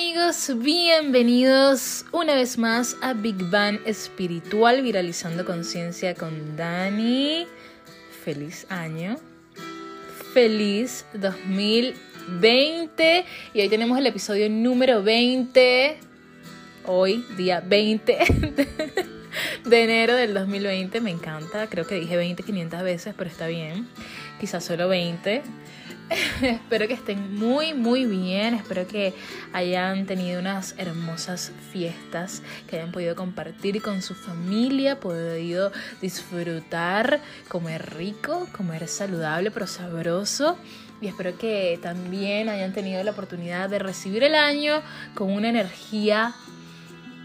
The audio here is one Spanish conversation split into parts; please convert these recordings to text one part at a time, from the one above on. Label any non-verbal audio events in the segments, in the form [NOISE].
amigos, bienvenidos una vez más a Big Bang Espiritual Viralizando Conciencia con Dani. Feliz año. Feliz 2020. Y hoy tenemos el episodio número 20. Hoy, día 20 [LAUGHS] de enero del 2020. Me encanta. Creo que dije 20 500 veces, pero está bien. Quizás solo 20. [LAUGHS] espero que estén muy, muy bien. Espero que hayan tenido unas hermosas fiestas, que hayan podido compartir con su familia, podido disfrutar, comer rico, comer saludable pero sabroso. Y espero que también hayan tenido la oportunidad de recibir el año con una energía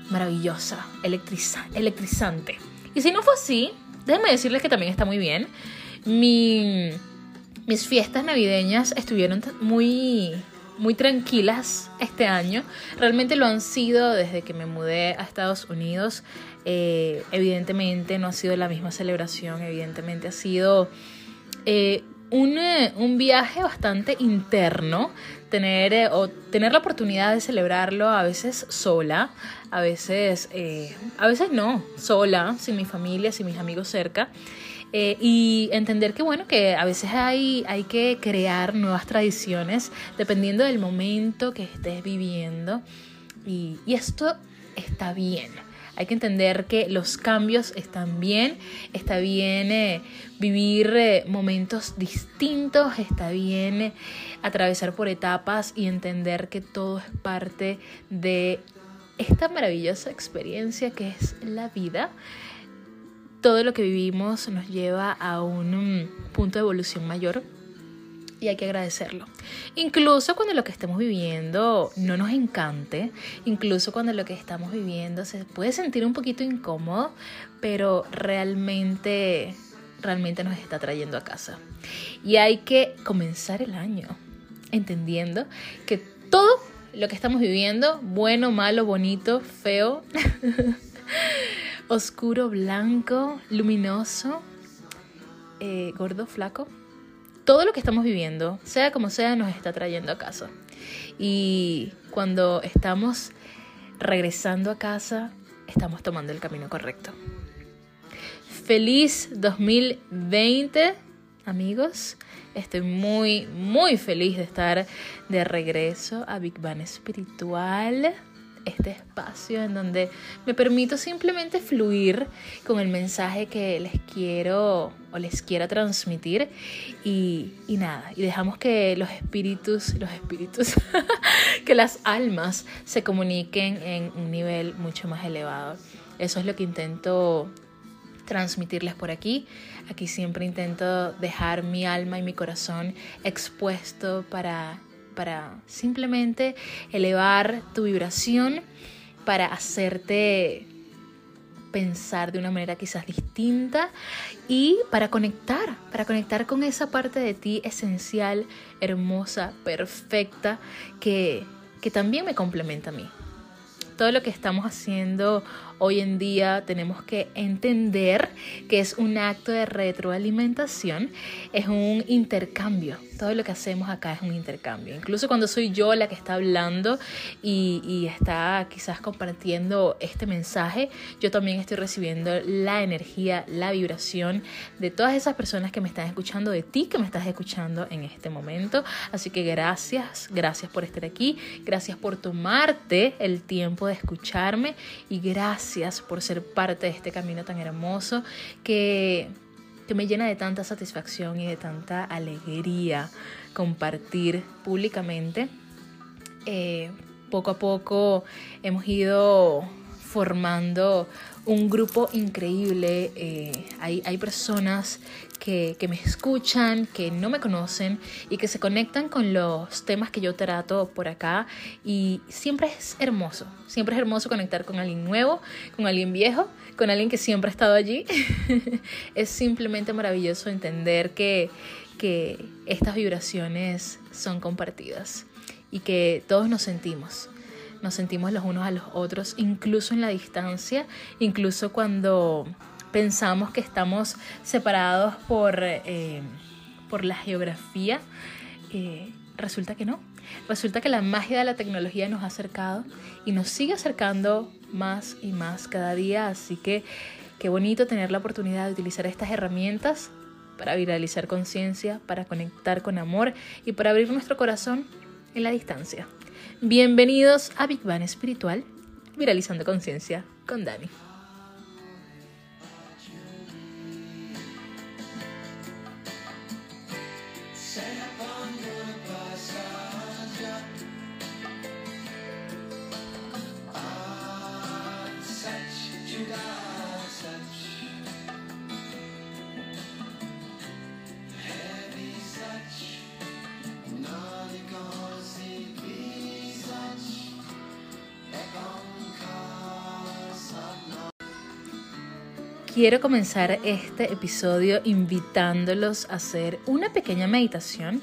maravillosa, electrizante. Y si no fue así, déjenme decirles que también está muy bien. Mi mis fiestas navideñas estuvieron muy, muy tranquilas este año. Realmente lo han sido desde que me mudé a Estados Unidos. Eh, evidentemente no ha sido la misma celebración, evidentemente ha sido eh, un, eh, un, viaje bastante interno. Tener, o tener la oportunidad de celebrarlo a veces sola, a veces, a veces no, sola, sin mi familia, sin mis amigos cerca. Eh, y entender que bueno, que a veces hay, hay que crear nuevas tradiciones dependiendo del momento que estés viviendo y, esto está bien. Hay que entender que los cambios están bien, está bien eh, vivir eh, momentos distintos, está bien atravesar por etapas y entender que todo es parte de esta maravillosa experiencia que es la vida todo lo que vivimos nos lleva a un punto de evolución mayor y hay que agradecerlo. Incluso cuando lo que estemos viviendo no nos encante, incluso cuando lo que estamos viviendo se puede sentir un poquito incómodo, pero realmente, realmente nos está trayendo a casa. Y hay que comenzar el año entendiendo que todo lo que estamos viviendo, bueno, malo, bonito, feo, [LAUGHS] oscuro, blanco, luminoso, eh, gordo, flaco. Todo lo que estamos viviendo, sea como sea, nos está trayendo a casa. Y cuando estamos regresando a casa, estamos tomando el camino correcto. Feliz 2020, amigos. Estoy muy, muy feliz de estar de regreso a Big Bang Espiritual este espacio en donde me permito simplemente fluir con el mensaje que les quiero o les quiera transmitir y, y nada, y dejamos que los espíritus, los espíritus, [LAUGHS] que las almas se comuniquen en un nivel mucho más elevado. Eso es lo que intento transmitirles por aquí. Aquí siempre intento dejar mi alma y mi corazón expuesto para para simplemente elevar tu vibración, para hacerte pensar de una manera quizás distinta y para conectar, para conectar con esa parte de ti esencial, hermosa, perfecta, que, que también me complementa a mí. Todo lo que estamos haciendo hoy en día tenemos que entender que es un acto de retroalimentación, es un intercambio. Todo lo que hacemos acá es un intercambio. Incluso cuando soy yo la que está hablando y, está quizás compartiendo este mensaje, yo también estoy recibiendo la energía, la vibración de todas esas personas que me están escuchando, de ti que me estás escuchando en este momento. Así que gracias, gracias por estar aquí, gracias por tomarte el tiempo de escucharme y gracias gracias por ser parte de este camino tan hermoso que, que me llena de tanta satisfacción y de tanta alegría compartir públicamente. Eh, poco a poco hemos ido formando un grupo increíble. Eh, hay, hay, personas que, me escuchan, que no me conocen y que se conectan con los temas que yo trato por acá. Y siempre es hermoso, siempre es hermoso conectar con alguien nuevo, con alguien viejo, con alguien que siempre ha estado allí. [LAUGHS] es simplemente maravilloso entender que, que estas vibraciones son compartidas y que todos nos sentimos nos sentimos los unos a los otros, incluso en la distancia, incluso cuando pensamos que estamos separados por, eh, por la geografía. Eh, resulta que no. Resulta que la magia de la tecnología nos ha acercado y nos sigue acercando más y más cada día, así que qué bonito tener la oportunidad de utilizar estas herramientas para viralizar conciencia, para conectar con amor y para abrir nuestro corazón en la distancia. Bienvenidos a Big Bang Espiritual, viralizando conciencia con Dani. Quiero comenzar este episodio invitándolos a hacer una pequeña meditación.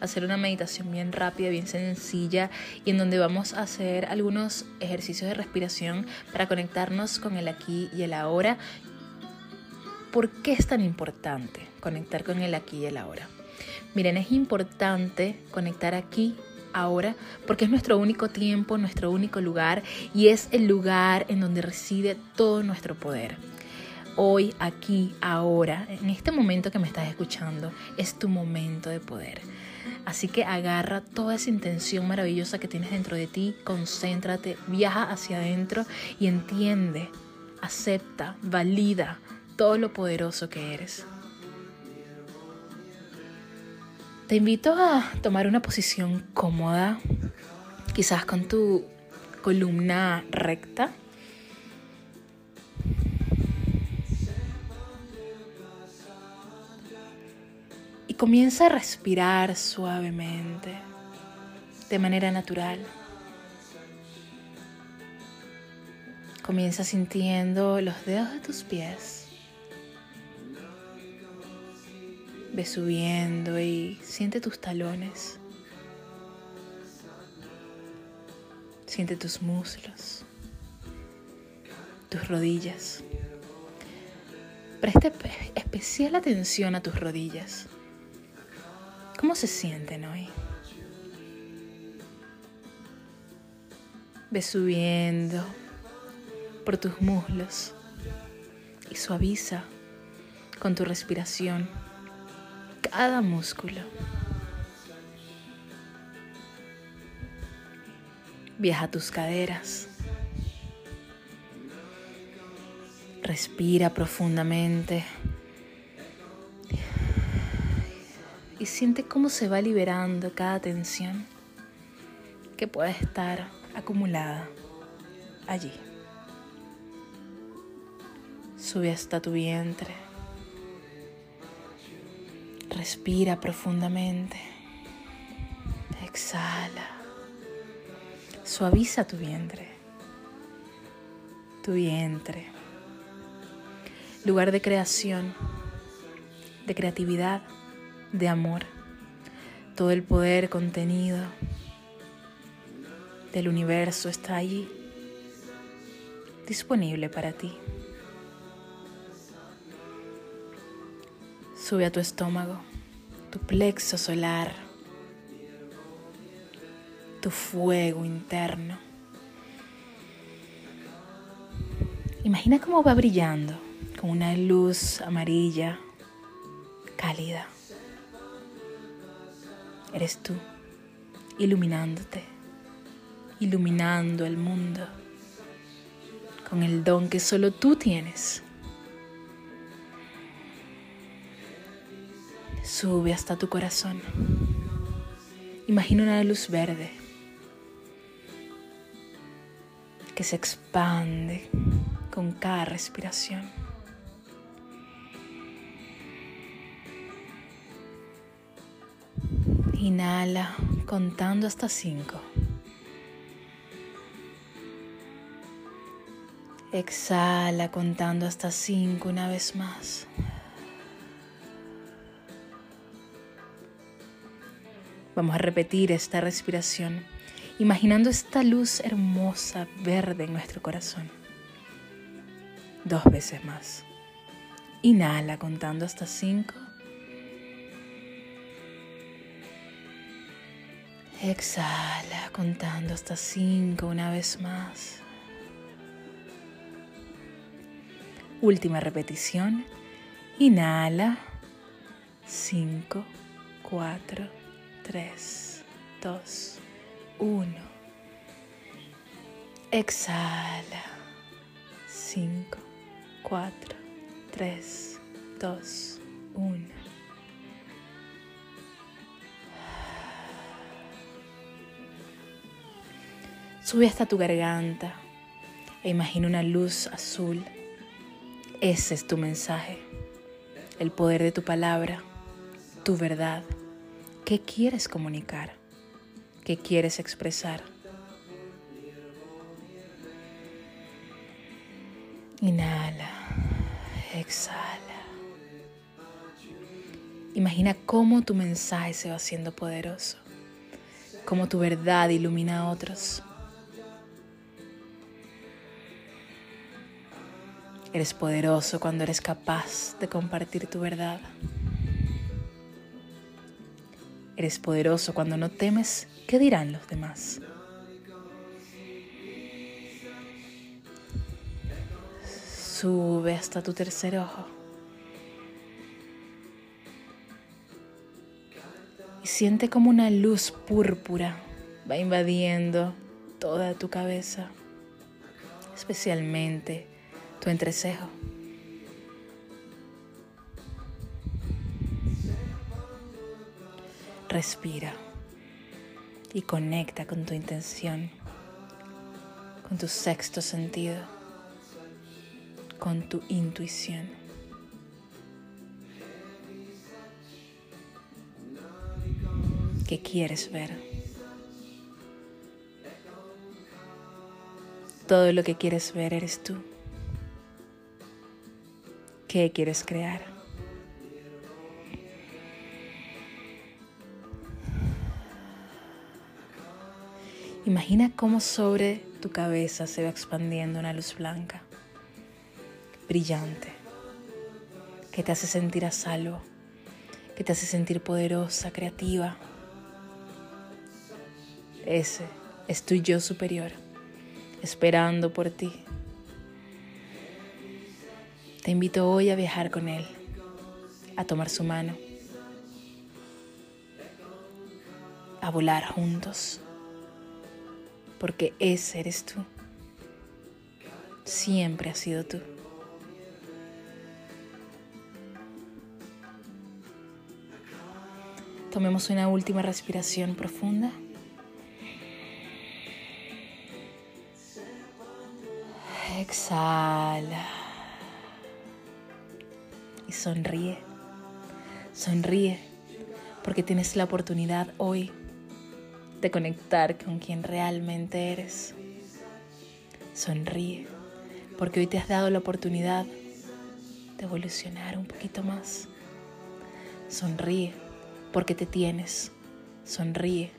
A ser una meditación bien rápida, bien sencilla y en donde vamos a hacer algunos ejercicios de respiración para conectarnos con el aquí y el ahora. ¿Por qué es tan importante conectar con el aquí y el ahora? Miren, es importante conectar aquí ahora porque es nuestro único tiempo, nuestro único lugar y es el lugar en donde reside todo nuestro poder hoy, aquí, ahora, en este momento que me estás escuchando, es tu momento de poder. Así que agarra toda esa intención maravillosa que tienes dentro de ti, concéntrate, viaja hacia adentro y entiende, acepta, valida todo lo poderoso que eres. Te invito a tomar una posición cómoda, quizás con tu columna recta comienza a respirar suavemente, de manera natural. Comienza sintiendo los dedos de tus pies. Ve subiendo y siente tus talones. Siente tus muslos, tus rodillas. Preste especial atención a tus rodillas. ¿Cómo se sienten hoy? Ve subiendo por tus muslos y suaviza con tu respiración cada músculo. Viaja tus caderas. Respira profundamente y siente cómo se va liberando cada tensión que pueda estar acumulada allí. Sube hasta tu vientre. Respira profundamente. Exhala. Suaviza tu vientre. Tu vientre. Lugar de creación, de creatividad de amor, todo el poder contenido del universo está allí, disponible para ti. Sube a tu estómago, tu plexo solar, tu fuego interno. Imagina cómo va brillando con una luz amarilla, cálida eres tú, iluminándote, iluminando el mundo con el don que solo tú tienes. Sube hasta tu corazón. Imagina una luz verde que se expande con cada respiración. Inhala contando hasta cinco. Exhala contando hasta cinco una vez más. Vamos a repetir esta respiración, imaginando esta luz hermosa verde en nuestro corazón. Dos veces más. Inhala contando hasta cinco. Exhala contando hasta cinco una vez más. Última repetición. Inhala. 5, 4, 3, 2, 1. Exhala. 5, 4, 3, 2, 1. Sube hasta tu garganta e imagina una luz azul. Ese es tu mensaje, el poder de tu palabra, tu verdad. ¿Qué quieres comunicar? ¿Qué quieres expresar? Inhala, exhala. Imagina cómo tu mensaje se va haciendo poderoso, cómo tu verdad ilumina a otros. Eres poderoso cuando eres capaz de compartir tu verdad. Eres poderoso cuando no temes qué dirán los demás. Sube hasta tu tercer ojo. Y siente como una luz púrpura va invadiendo toda tu cabeza, especialmente tu entrecejo. Respira y conecta con tu intención, con tu sexto sentido, con tu intuición. ¿Qué quieres ver? Todo lo que quieres ver eres tú. ¿Qué quieres crear? Imagina cómo sobre tu cabeza se va expandiendo una luz blanca, brillante, que te hace sentir a salvo, que te hace sentir poderosa, creativa. Ese es tu yo superior, esperando por ti. Te invito hoy a viajar con Él, a tomar su mano, a volar juntos, porque ese eres tú. Siempre has sido tú. Tomemos una última respiración profunda. Exhala sonríe. Sonríe porque tienes la oportunidad hoy de conectar con quien realmente eres. Sonríe porque hoy te has dado la oportunidad de evolucionar un poquito más. Sonríe porque te tienes. Sonríe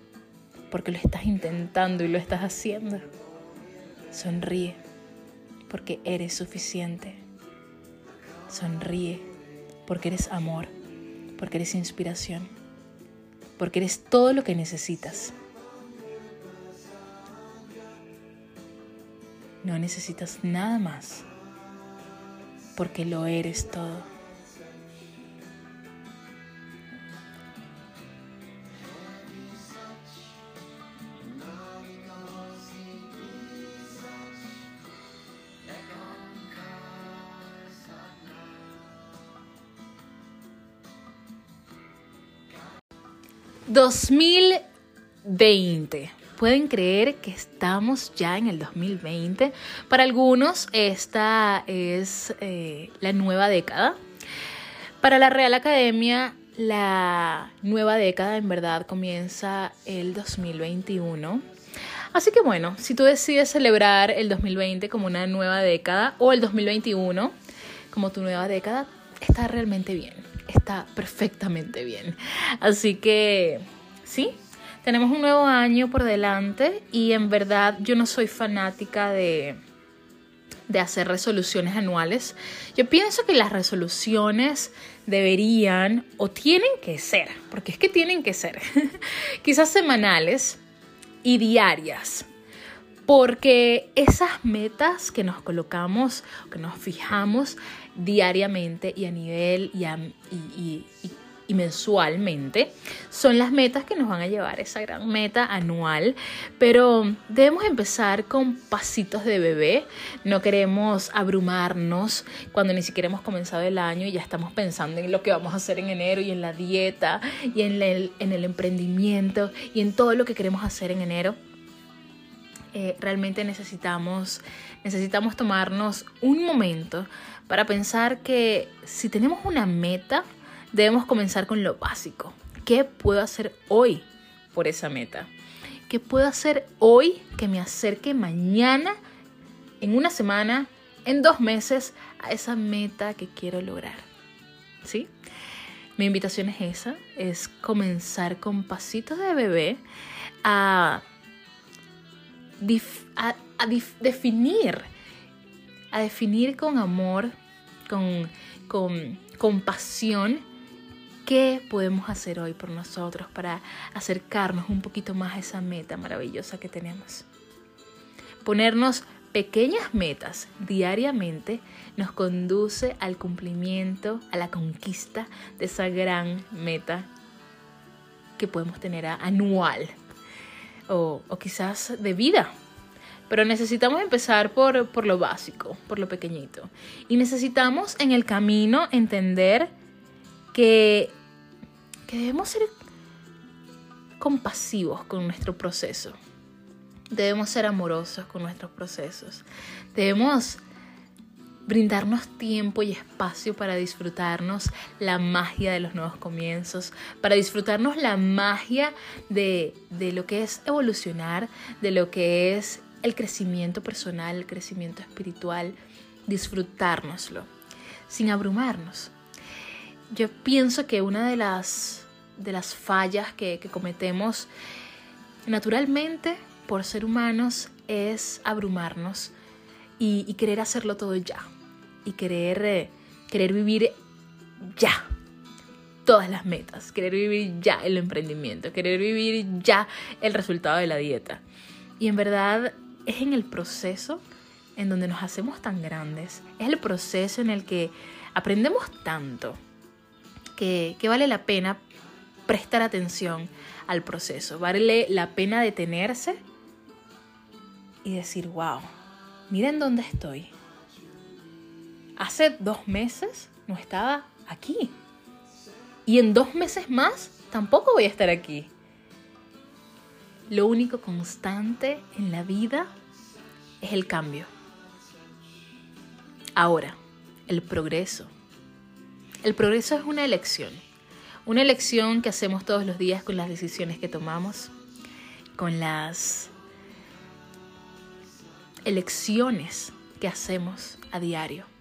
porque lo estás intentando y lo estás haciendo. Sonríe porque eres suficiente. Sonríe porque eres amor, porque eres inspiración, porque eres todo lo que necesitas. No necesitas nada más, porque lo eres todo. 2020. Pueden creer que estamos ya en el 2020. Para algunos esta es eh, la nueva década. Para la Real Academia la nueva década en verdad comienza el 2021. Así que bueno, si tú decides celebrar el 2020 como una nueva década o el 2021 como tu nueva década, está realmente bien está perfectamente bien. Así que, sí, tenemos un nuevo año por delante y en verdad yo no soy fanática de, de hacer resoluciones anuales. Yo pienso que las resoluciones deberían o tienen que ser, porque es que tienen que ser, [LAUGHS] quizás semanales y diarias. Porque esas metas que nos colocamos, que nos fijamos diariamente y a nivel y, y, mensualmente son las metas que nos van a llevar esa gran meta anual, pero debemos empezar con pasitos de bebé, no queremos abrumarnos cuando ni siquiera hemos comenzado el año y ya estamos pensando en lo que vamos a hacer en enero y en la dieta y en el, en el emprendimiento y en todo lo que queremos hacer en enero. Eh, realmente necesitamos, necesitamos tomarnos un momento para pensar que si tenemos una meta, debemos comenzar con lo básico. ¿Qué puedo hacer hoy por esa meta? ¿Qué puedo hacer hoy que me acerque mañana, en una semana, en dos meses, a esa meta que quiero lograr? ¿Sí? Mi invitación es esa, es comenzar con pasitos de bebé a, definir, a definir con amor, con, con compasión, ¿Qué podemos hacer hoy por nosotros para acercarnos un poquito más a esa meta maravillosa que tenemos? Ponernos pequeñas metas diariamente nos conduce al cumplimiento, a la conquista de esa gran meta que podemos tener anual o, quizás de vida. Pero necesitamos empezar por, por lo básico, por lo pequeñito. Y necesitamos en el camino entender que, debemos ser compasivos con nuestro proceso. Debemos ser amorosos con nuestros procesos. Debemos brindarnos tiempo y espacio para disfrutarnos la magia de los nuevos comienzos, para disfrutarnos la magia de, de, lo que es evolucionar, de lo que es el crecimiento personal, el crecimiento espiritual, disfrutárnoslo, sin abrumarnos yo pienso que una de las, de las fallas que, cometemos naturalmente por ser humanos es abrumarnos y, querer hacerlo todo ya. Y querer, eh, querer vivir ya todas las metas, querer vivir ya el emprendimiento, querer vivir ya el resultado de la dieta. Y en verdad es en el proceso en donde nos hacemos tan grandes, es el proceso en el que aprendemos tanto, que, vale la pena prestar atención al proceso, vale la pena detenerse y decir, wow, miren dónde estoy. Hace dos meses no estaba aquí. Y en dos meses más tampoco voy a estar aquí. Lo único constante en la vida es el cambio. Ahora, el progreso. El progreso es una elección, una elección que hacemos todos los días con las decisiones que tomamos, con las elecciones que hacemos a diario.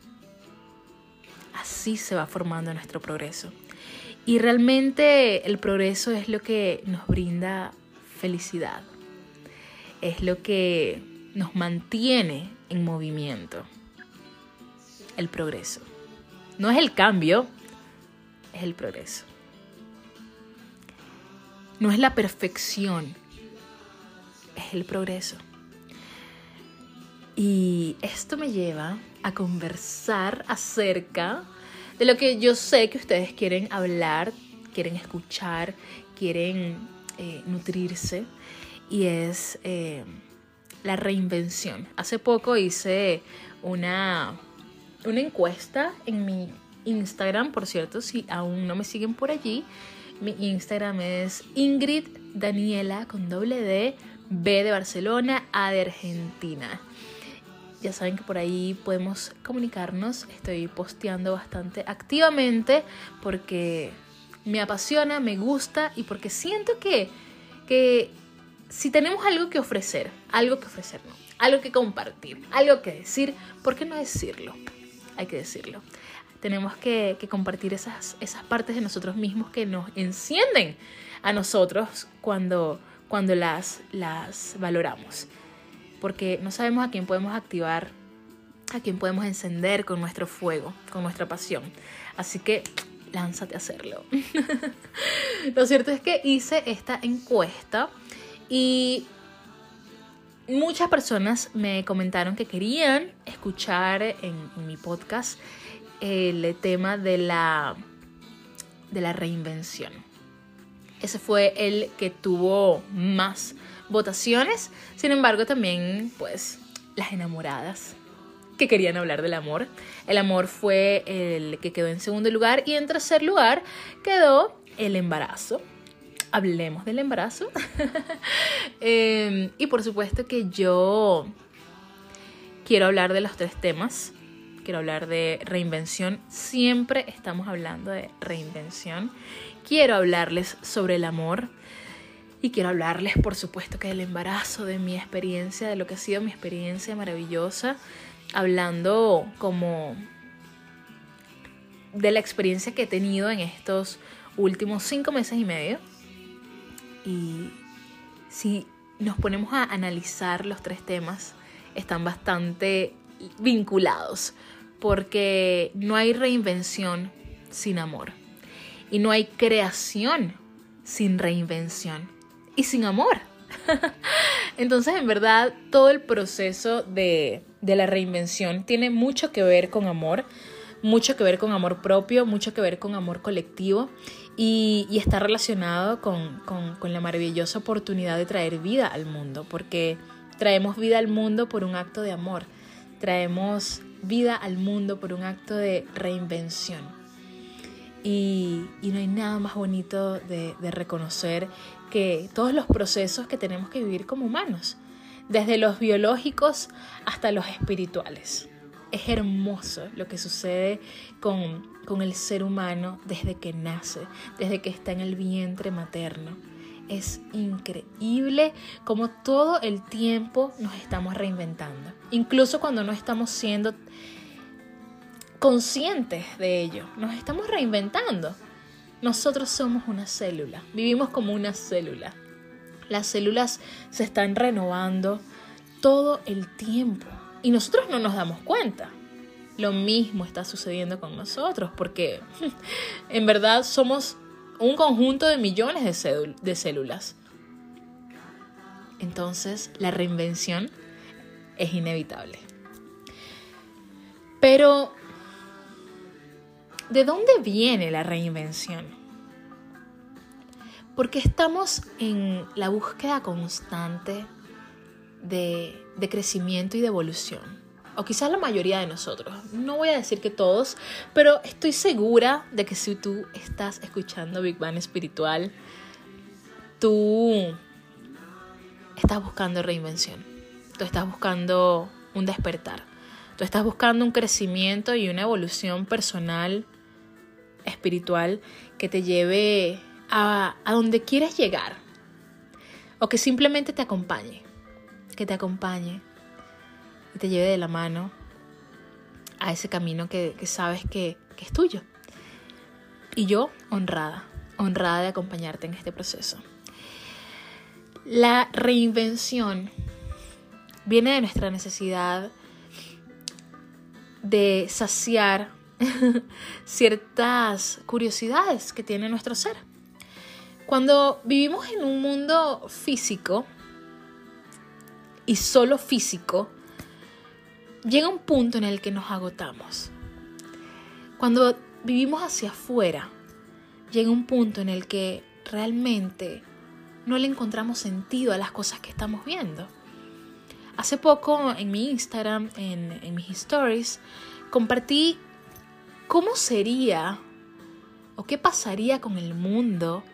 Así se va formando nuestro progreso. Y realmente el progreso es lo que nos brinda felicidad, es lo que nos mantiene en movimiento. El progreso. No es el cambio, es el progreso. No es la perfección, es el progreso. Y esto me lleva a conversar acerca de lo que yo sé que ustedes quieren hablar, quieren escuchar, quieren eh, nutrirse, y es eh, la reinvención. Hace poco hice una una encuesta en mi Instagram, por cierto, si aún no me siguen por allí. Mi Instagram es Ingrid Daniela con doble D, B de Barcelona, A de Argentina. Ya saben que por ahí podemos comunicarnos. Estoy posteando bastante activamente porque me apasiona, me gusta y porque siento que, que si tenemos algo que ofrecer, algo que ofrecernos, algo que compartir, algo que decir, ¿por qué no decirlo? hay que decirlo. Tenemos que, compartir esas, esas partes de nosotros mismos que nos encienden a nosotros cuando, cuando las, las valoramos. Porque no sabemos a quién podemos activar a quien podemos encender con nuestro fuego, con nuestra pasión. Así que lánzate a hacerlo. [LAUGHS] Lo cierto es que hice esta encuesta y muchas personas me comentaron que querían escuchar en, mi podcast el tema de la, de la reinvención. Ese fue el que tuvo más votaciones. Sin embargo, también, pues, las enamoradas que querían hablar del amor. El amor fue el que quedó en segundo lugar y en tercer lugar quedó el embarazo. Hablemos del embarazo. [LAUGHS] Em, y por supuesto que yo quiero hablar de los tres temas. Quiero hablar de reinvención. Siempre estamos hablando de reinvención. Quiero hablarles sobre el amor. Y quiero hablarles, por supuesto, que del embarazo, de mi experiencia, de lo que ha sido mi experiencia maravillosa, hablando como de la experiencia que he tenido en estos últimos cinco meses y medio. Y si nos ponemos a analizar los tres temas, están bastante vinculados, porque no hay reinvención sin amor. Y no hay creación sin reinvención y sin amor. [LAUGHS] Entonces, en verdad, todo el proceso de, la reinvención tiene mucho que ver con amor, mucho que ver con amor propio, mucho que ver con amor colectivo y, está relacionado con, con la maravillosa oportunidad de traer vida al mundo, porque traemos vida al mundo por un acto de amor, traemos vida al mundo por un acto de reinvención. Y, no hay nada más bonito de, reconocer que todos los procesos que tenemos que vivir como humanos, desde los biológicos hasta los espirituales. Es hermoso lo que sucede con, con el ser humano desde que nace, desde que está en el vientre materno. Es increíble como todo el tiempo nos estamos reinventando. Incluso cuando no estamos siendo conscientes de ello. Nos estamos reinventando. Nosotros somos una célula, vivimos como una célula. Las células se están renovando todo el tiempo y nosotros no nos damos cuenta. Lo mismo está sucediendo con nosotros porque [LAUGHS] en verdad somos un conjunto de millones de, células. Entonces la reinvención es inevitable. Pero ¿De dónde viene la reinvención? Porque estamos en la búsqueda constante de, crecimiento y de evolución. O quizás la mayoría de nosotros. No voy a decir que todos, pero estoy segura de que si tú estás escuchando Big Bang Espiritual, tú estás buscando reinvención. Tú estás buscando un despertar. Tú estás buscando un crecimiento y una evolución personal espiritual que te lleve a, donde quieres llegar. O que simplemente te acompañe. Que te acompañe y te lleve de la mano a ese camino que, sabes que, que es tuyo. Y yo honrada, honrada de acompañarte en este proceso. La reinvención viene de nuestra necesidad de saciar [LAUGHS] ciertas curiosidades que tiene nuestro ser. Cuando vivimos en un mundo físico y solo físico, llega un punto en el que nos agotamos. Cuando vivimos hacia afuera, llega un punto en el que realmente no le encontramos sentido a las cosas que estamos viendo. Hace poco en mi Instagram, en, en mis stories, compartí ¿Cómo sería o qué pasaría con el mundo,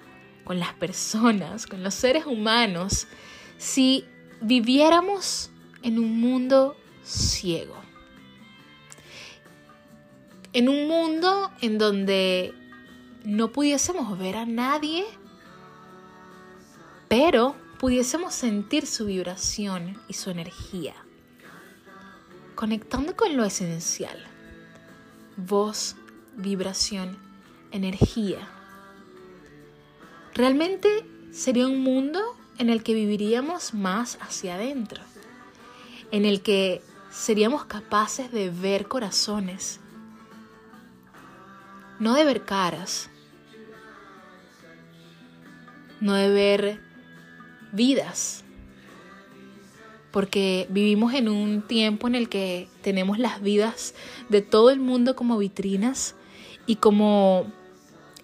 con las personas, con los seres humanos, si viviéramos en un mundo ciego? En un mundo en donde no pudiésemos ver a nadie, pero pudiésemos sentir su vibración y su energía, conectando con lo esencial voz, vibración, energía. Realmente sería un mundo en el que viviríamos más hacia adentro, en el que seríamos capaces de ver corazones, no de ver caras, no de ver vidas, porque vivimos en un tiempo en el que tenemos las vidas de todo el mundo como vitrinas y como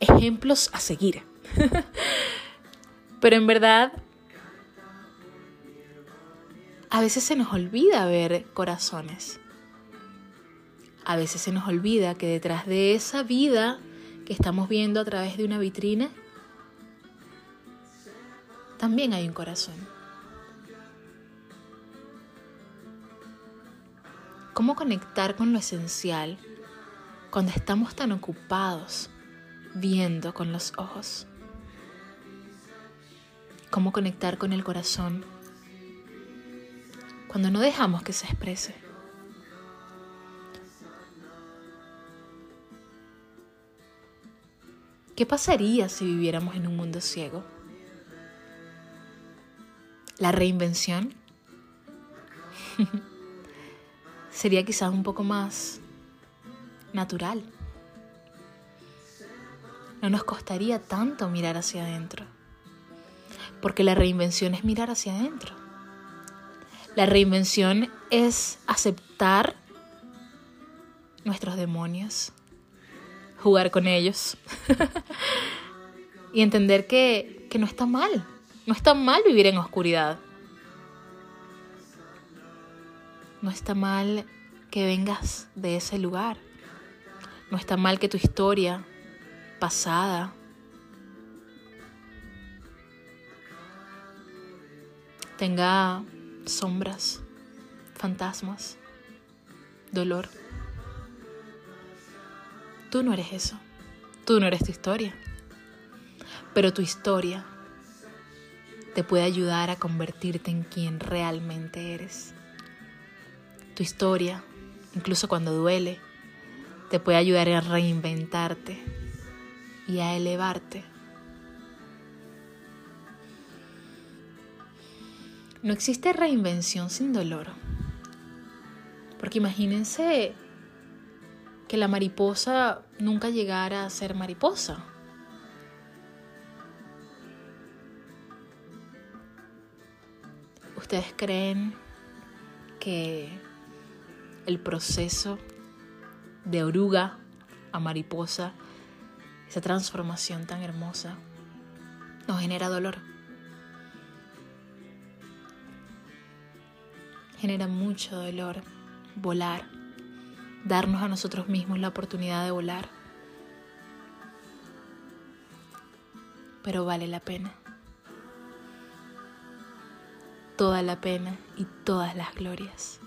ejemplos a seguir. [LAUGHS] Pero en verdad, a veces se nos olvida ver corazones. A veces se nos olvida que detrás de esa vida que estamos viendo a través de una vitrina, también hay un corazón. ¿Cómo conectar con lo esencial cuando estamos tan ocupados viendo con los ojos? ¿Cómo conectar con el corazón cuando no dejamos que se exprese? ¿Qué pasaría si viviéramos en un mundo ciego? La reinvención [LAUGHS] sería quizás un poco más natural. No nos costaría tanto mirar hacia adentro, porque la reinvención es mirar hacia adentro. La reinvención es aceptar nuestros demonios, jugar con ellos [LAUGHS] y entender que, que no está mal no está mal vivir en oscuridad. No está mal que vengas de ese lugar. No está mal que tu historia pasada tenga sombras, fantasmas, dolor. Tú no eres eso. Tú no eres tu historia. Pero tu historia te puede ayudar a convertirte en quien realmente eres. Tu historia, incluso cuando duele, te puede ayudar a reinventarte y a elevarte. No existe reinvención sin dolor. Porque imagínense que la mariposa nunca llegara a ser mariposa. ¿Ustedes creen que el proceso de oruga a mariposa, esa transformación tan hermosa, nos genera dolor? Genera mucho dolor volar, darnos a nosotros mismos la oportunidad de volar. Pero vale la pena toda la pena y todas las glorias.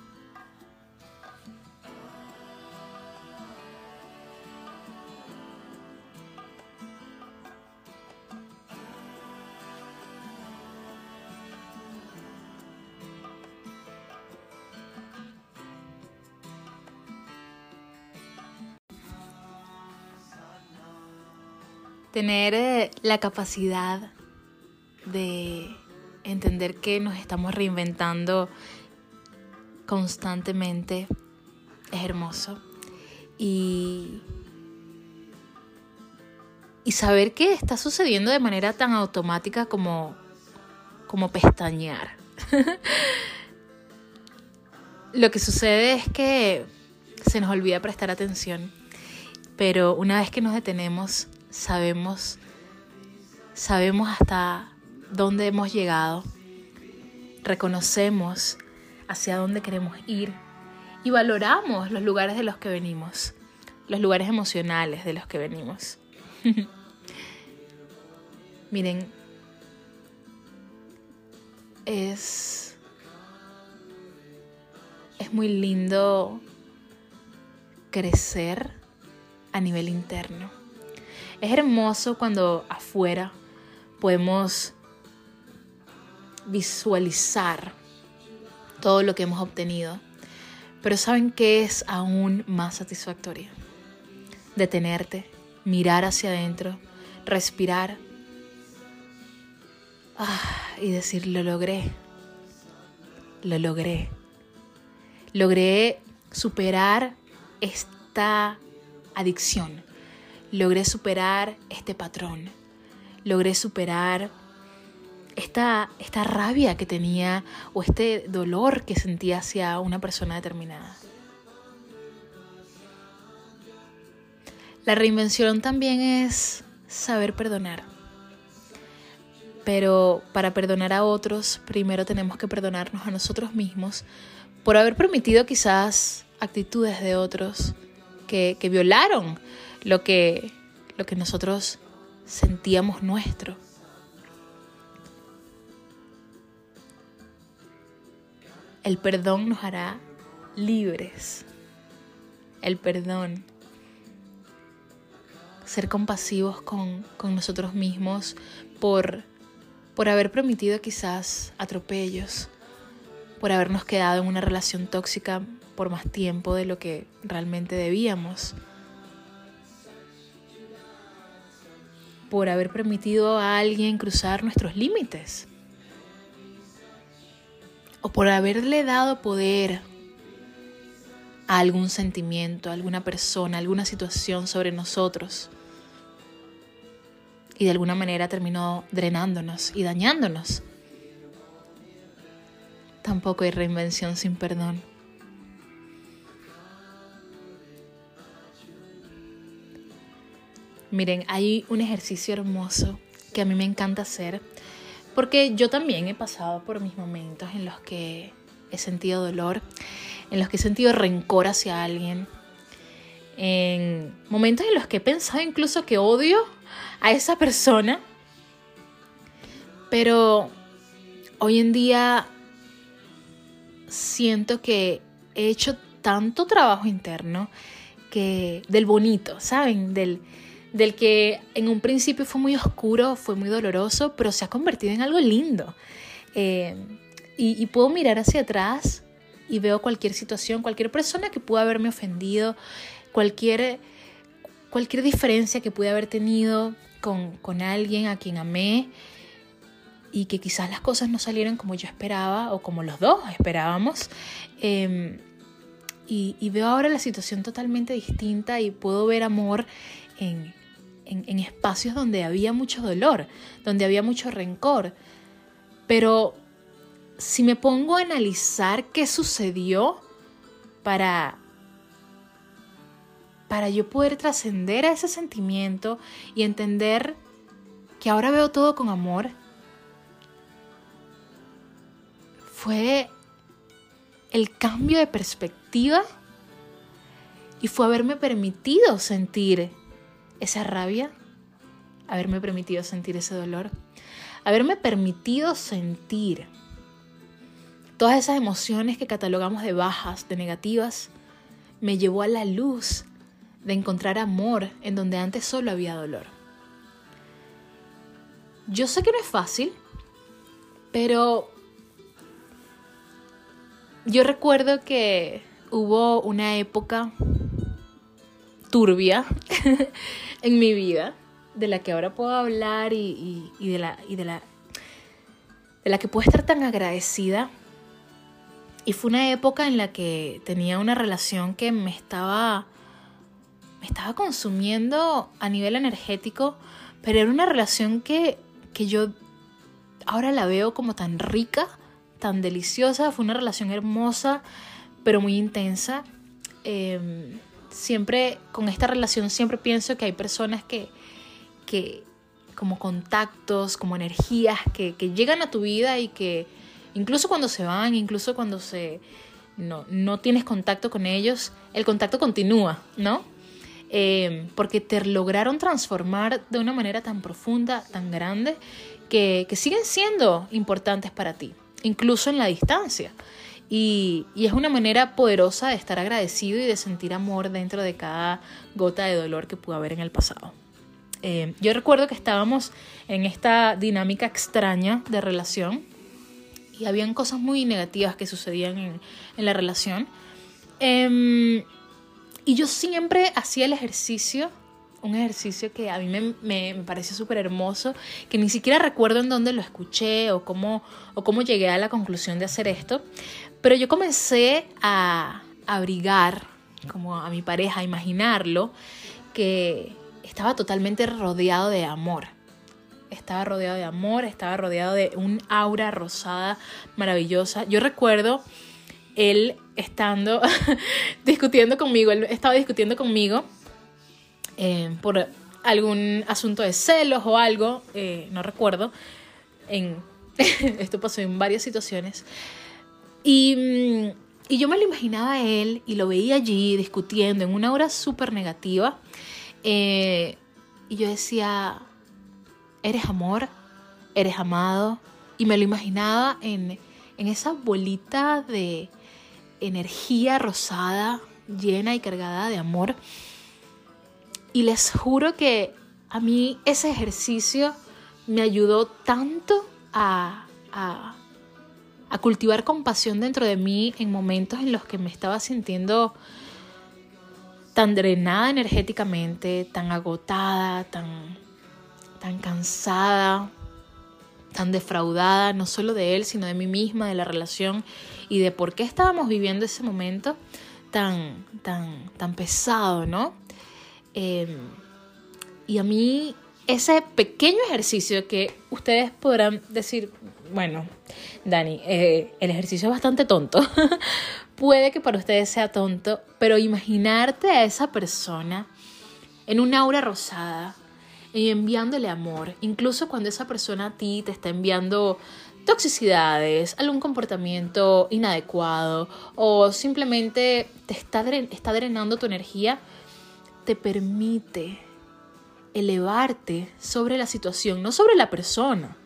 Tener eh, la capacidad de entender que nos estamos reinventando constantemente es hermoso. Y, y saber que está sucediendo de manera tan automática como, como pestañear. [LAUGHS] Lo que sucede es que se nos olvida prestar atención, pero una vez que nos detenemos, sabemos, sabemos hasta dónde hemos llegado, reconocemos hacia dónde queremos ir y valoramos los lugares de los que venimos, los lugares emocionales de los que venimos. [LAUGHS] Miren, es, es muy lindo crecer a nivel interno. Es hermoso cuando afuera podemos visualizar todo lo que hemos obtenido. Pero ¿saben qué es aún más satisfactorio? Detenerte, mirar hacia adentro, respirar ah, y decir, lo logré, lo logré, logré superar esta adicción, logré superar este patrón, logré superar esta, esta rabia que tenía o este dolor que sentía hacia una persona determinada. La reinvención también es saber perdonar. Pero para perdonar a otros, primero tenemos que perdonarnos a nosotros mismos por haber permitido quizás actitudes de otros que, violaron lo que, lo que nosotros sentíamos nuestro. El perdón nos hará libres. El perdón. Ser compasivos con, nosotros mismos por, por haber permitido quizás atropellos, por habernos quedado en una relación tóxica por más tiempo de lo que realmente debíamos, por haber permitido a alguien cruzar nuestros límites o por haberle dado poder a algún sentimiento, a alguna persona, a alguna situación sobre nosotros. Y de alguna manera terminó drenándonos y dañándonos. Tampoco hay reinvención sin perdón. Miren, hay un ejercicio hermoso que a mí me encanta hacer porque yo también he pasado por mis momentos en los que he sentido dolor, en los que he sentido rencor hacia alguien, en momentos en los que he pensado incluso que odio a esa persona. Pero hoy en día siento que he hecho tanto trabajo interno que del bonito, ¿saben? Del, del que en un principio fue muy oscuro, fue muy doloroso, pero se ha convertido en algo lindo. Eh, y, puedo mirar hacia atrás y veo cualquier situación, cualquier persona que pudo haberme ofendido, cualquier, cualquier diferencia que pude haber tenido con, alguien a quien amé y que quizás las cosas no salieron como yo esperaba o como los dos esperábamos. Em, y, y, veo ahora la situación totalmente distinta y puedo ver amor en, en, espacios donde había mucho dolor, donde había mucho rencor. Pero si me pongo a analizar qué sucedió para para yo poder trascender a ese sentimiento y entender que ahora veo todo con amor, fue el cambio de perspectiva y fue haberme permitido sentir esa rabia, haberme permitido sentir ese dolor, haberme permitido sentir todas esas emociones que catalogamos de bajas, de negativas, me llevó a la luz de encontrar amor en donde antes solo había dolor. Yo sé que no es fácil, pero yo recuerdo que hubo una época turbia [LAUGHS] en mi vida, de la que ahora puedo hablar y, de, la, y de, la, de la que puedo estar tan agradecida. Y fue una época en la que tenía una relación que me estaba, me estaba consumiendo a nivel energético, pero era una relación que, que yo ahora la veo como tan rica, tan deliciosa. Fue una relación hermosa, pero muy intensa. Em, siempre con esta relación siempre pienso que hay personas que, que como contactos, como energías que, llegan a tu vida y que incluso cuando se van, incluso cuando se no, no tienes contacto con ellos, el contacto continúa, ¿no? Eh, porque te lograron transformar de una manera tan profunda, tan grande, que, que siguen siendo importantes para ti, incluso en la distancia. Y, es una manera poderosa de estar agradecido y de sentir amor dentro de cada gota de dolor que pudo haber en el pasado. Eh, yo recuerdo que estábamos en esta dinámica extraña de relación y habían cosas muy negativas que sucedían en, la relación. Em, y yo siempre hacía el ejercicio un ejercicio que a mí me, me, parece súper hermoso, que ni siquiera recuerdo en dónde lo escuché o cómo, o cómo llegué a la conclusión de hacer esto, Pero yo comencé a abrigar como a mi pareja, a imaginarlo, que estaba totalmente rodeado de amor. Estaba rodeado de amor, estaba rodeado de un aura rosada maravillosa. Yo recuerdo él estando [LAUGHS] discutiendo conmigo, él estaba discutiendo conmigo eh, por algún asunto de celos o algo, eh, no recuerdo. [LAUGHS] Esto pasó en varias situaciones. Y, mm, y, yo me lo imaginaba a él y lo veía allí discutiendo en una hora súper negativa. Eh, y yo decía, eres amor, eres amado. Y me lo imaginaba en, en esa bolita de energía rosada, llena y cargada de amor. Y les juro que a mí ese ejercicio me ayudó tanto a, cultivar compasión dentro de mí en momentos en los que me estaba sintiendo tan drenada energéticamente, tan agotada, tan, tan cansada, tan defraudada, no solo de él, sino de mí misma, de la relación y de por qué estábamos viviendo ese momento tan, tan, tan pesado, ¿no? Em, y a mí ese pequeño ejercicio que ustedes podrán decir, bueno, Dani, eh, el ejercicio es bastante tonto. [LAUGHS] Puede que para ustedes sea tonto, pero imaginarte a esa persona en una aura rosada y enviándole amor, incluso cuando esa persona a ti te está enviando toxicidades, algún comportamiento inadecuado o simplemente te está, está drenando tu energía, te permite elevarte sobre la situación, no sobre la persona,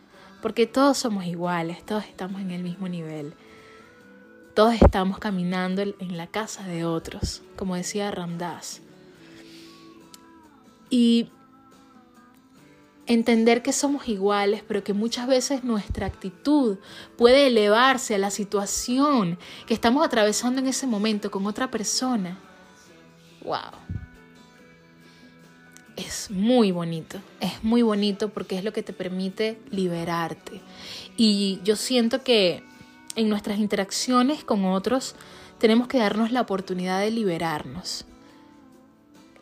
porque todos somos iguales, todos estamos en el mismo nivel. Todos estamos caminando en la casa de otros, como decía Ramdas. Y entender que somos iguales, pero que muchas veces nuestra actitud puede elevarse a la situación que estamos atravesando en ese momento con otra persona. ¡Wow! Es muy bonito, es muy bonito porque es lo que te permite liberarte. Y yo siento que en nuestras interacciones con otros tenemos que darnos la oportunidad de liberarnos.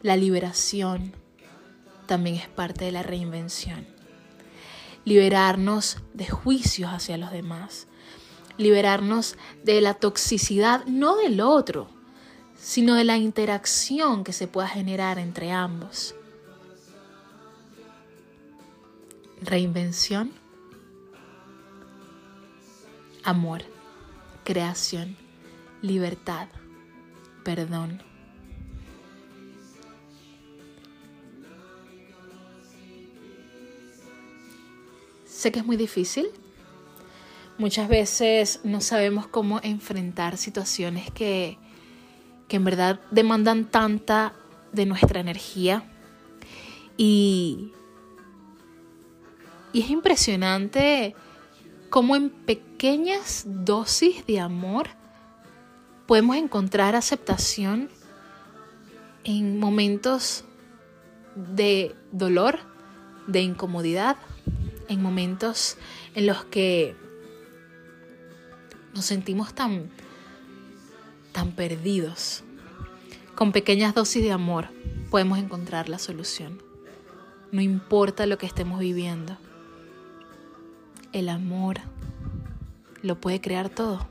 La liberación también es parte de la reinvención. Liberarnos de juicios hacia los demás. Liberarnos de la toxicidad, no del otro, sino de la interacción que se pueda generar entre ambos reinvención, amor, creación, libertad, perdón. Sé que es muy difícil. Muchas veces no sabemos cómo enfrentar situaciones que, que en verdad demandan tanta de nuestra energía y y es impresionante cómo en pequeñas dosis de amor podemos encontrar aceptación en momentos de dolor, de incomodidad, en momentos en los que nos sentimos tan, tan perdidos. Con pequeñas dosis de amor podemos encontrar la solución. No importa lo que estemos viviendo el amor lo puede crear todo.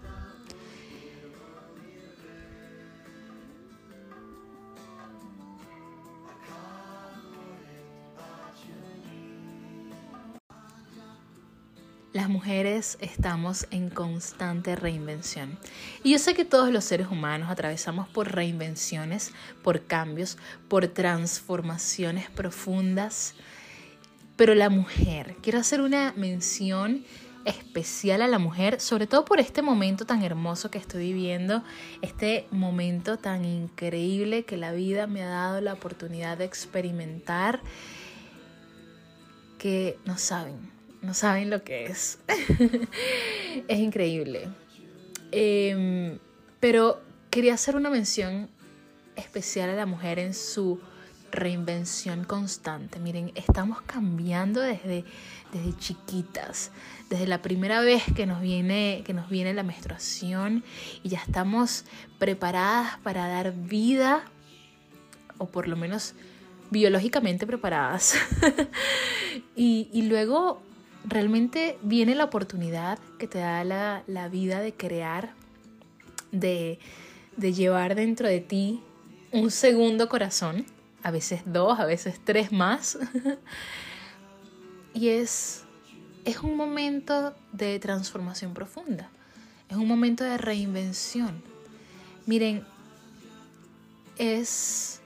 Las mujeres estamos en constante reinvención. Y yo sé que todos los seres humanos atravesamos por reinvenciones, por cambios, por transformaciones profundas pero la mujer, quiero hacer una mención especial a la mujer, sobre todo por este momento tan hermoso que estoy viviendo, este momento tan increíble que la vida me ha dado la oportunidad de experimentar, que no saben, no saben lo que es. [LAUGHS] es increíble. Em, pero quería hacer una mención especial a la mujer en su reinvención constante. Miren, estamos cambiando desde, desde chiquitas, desde la primera vez que nos, viene, que nos viene la menstruación y ya estamos preparadas para dar vida, o por lo menos biológicamente preparadas. [LAUGHS] y, y, luego realmente viene la oportunidad que te da la, la vida de crear, de, de llevar dentro de ti un segundo corazón, a veces dos, a veces tres más. [LAUGHS] y es, es un momento de transformación profunda, es un momento de reinvención. Miren, es,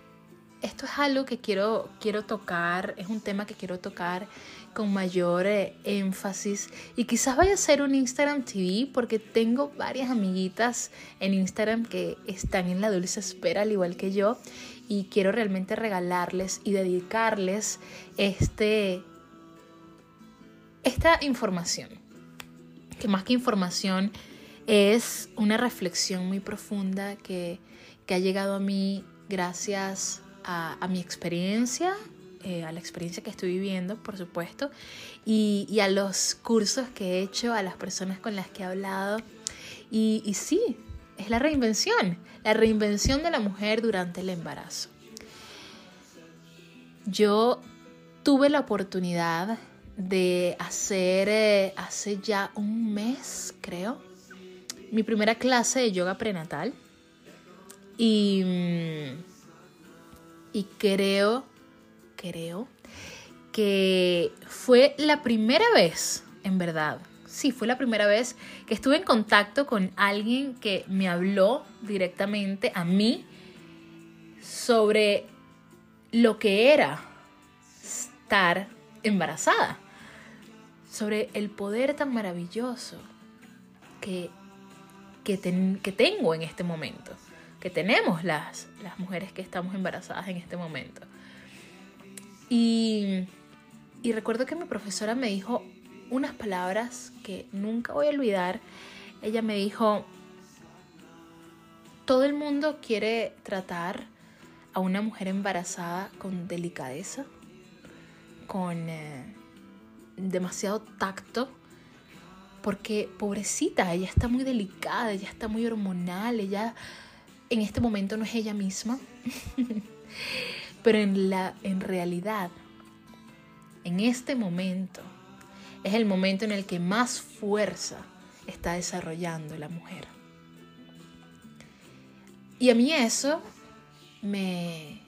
esto es algo que quiero, quiero tocar, es un tema que quiero tocar con mayor eh, énfasis y quizás vaya a ser un Instagram TV porque tengo varias amiguitas en Instagram que están en la dulce espera al igual que yo y quiero realmente regalarles y dedicarles este esta información que más que información es una reflexión muy profunda que, que ha llegado a mí gracias a, mi experiencia eh, a la experiencia que estoy viviendo, por supuesto, y, y, a los cursos que he hecho, a las personas con las que he hablado. Y sí, es la reinvención, la reinvención de la mujer durante el embarazo. Yo tuve la oportunidad de hacer eh, hace ya un mes, creo, mi primera clase de yoga prenatal. Y, mm, y creo creo, que fue la primera vez, en verdad, sí, fue la primera vez que estuve en contacto con alguien que me habló directamente a mí sobre lo que era estar embarazada, sobre el poder tan maravilloso que, que, que tengo en este momento, que tenemos las, las mujeres que estamos embarazadas en este momento. Y, recuerdo que mi profesora me dijo unas palabras que nunca voy a olvidar. Ella me dijo, todo el mundo quiere tratar a una mujer embarazada con delicadeza, con eh, demasiado tacto, porque pobrecita, ella está muy delicada, ella está muy hormonal, ella en este momento no es ella misma. [LAUGHS] Pero en, la, en realidad, en este momento, es el momento en el que más fuerza está desarrollando la mujer. Y a mí eso me,